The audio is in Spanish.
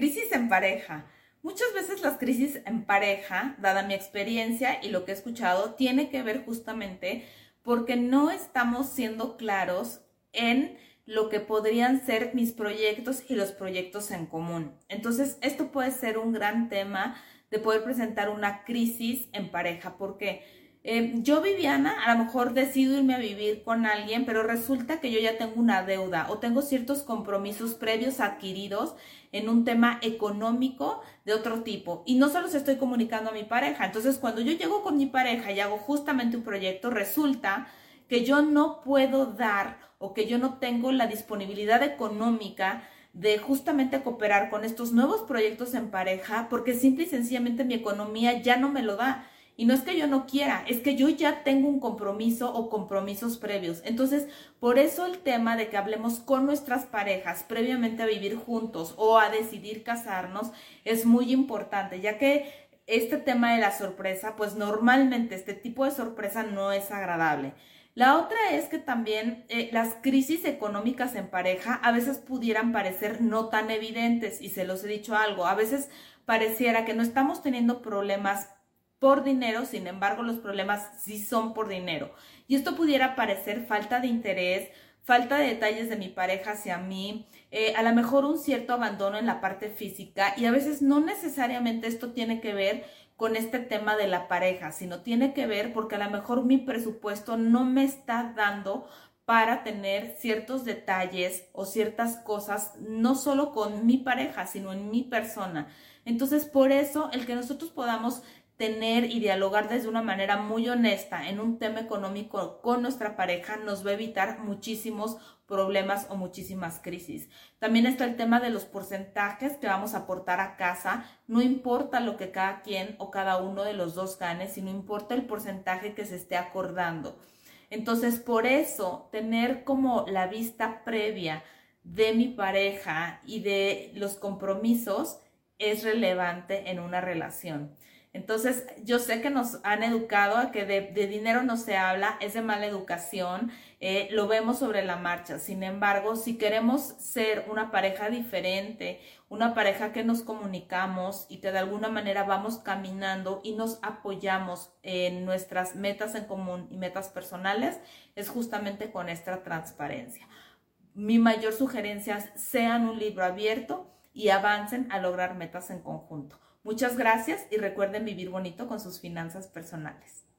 Crisis en pareja. Muchas veces las crisis en pareja, dada mi experiencia y lo que he escuchado, tiene que ver justamente porque no estamos siendo claros en lo que podrían ser mis proyectos y los proyectos en común. Entonces, esto puede ser un gran tema de poder presentar una crisis en pareja, porque eh, yo, Viviana, a lo mejor decido irme a vivir con alguien, pero resulta que yo ya tengo una deuda o tengo ciertos compromisos previos adquiridos en un tema económico de otro tipo. Y no solo se estoy comunicando a mi pareja. Entonces, cuando yo llego con mi pareja y hago justamente un proyecto, resulta que yo no puedo dar o que yo no tengo la disponibilidad económica de justamente cooperar con estos nuevos proyectos en pareja porque simple y sencillamente mi economía ya no me lo da. Y no es que yo no quiera, es que yo ya tengo un compromiso o compromisos previos. Entonces, por eso el tema de que hablemos con nuestras parejas previamente a vivir juntos o a decidir casarnos es muy importante, ya que este tema de la sorpresa, pues normalmente este tipo de sorpresa no es agradable. La otra es que también eh, las crisis económicas en pareja a veces pudieran parecer no tan evidentes y se los he dicho algo, a veces pareciera que no estamos teniendo problemas por dinero, sin embargo los problemas sí son por dinero. Y esto pudiera parecer falta de interés, falta de detalles de mi pareja hacia mí, eh, a lo mejor un cierto abandono en la parte física y a veces no necesariamente esto tiene que ver con este tema de la pareja, sino tiene que ver porque a lo mejor mi presupuesto no me está dando para tener ciertos detalles o ciertas cosas, no solo con mi pareja, sino en mi persona. Entonces, por eso, el que nosotros podamos tener y dialogar desde una manera muy honesta en un tema económico con nuestra pareja nos va a evitar muchísimos problemas o muchísimas crisis. También está el tema de los porcentajes que vamos a aportar a casa. No importa lo que cada quien o cada uno de los dos gane, sino importa el porcentaje que se esté acordando. Entonces, por eso, tener como la vista previa de mi pareja y de los compromisos es relevante en una relación. Entonces, yo sé que nos han educado a que de, dinero no se habla, es de mala educación, eh, lo vemos sobre la marcha. Sin embargo, si queremos ser una pareja diferente, una pareja que nos comunicamos y que de alguna manera vamos caminando y nos apoyamos en nuestras metas en común y metas personales, es justamente con esta transparencia. Mi mayor sugerencia es sean un libro abierto y avancen a lograr metas en conjunto. Muchas gracias y recuerden vivir bonito con sus finanzas personales.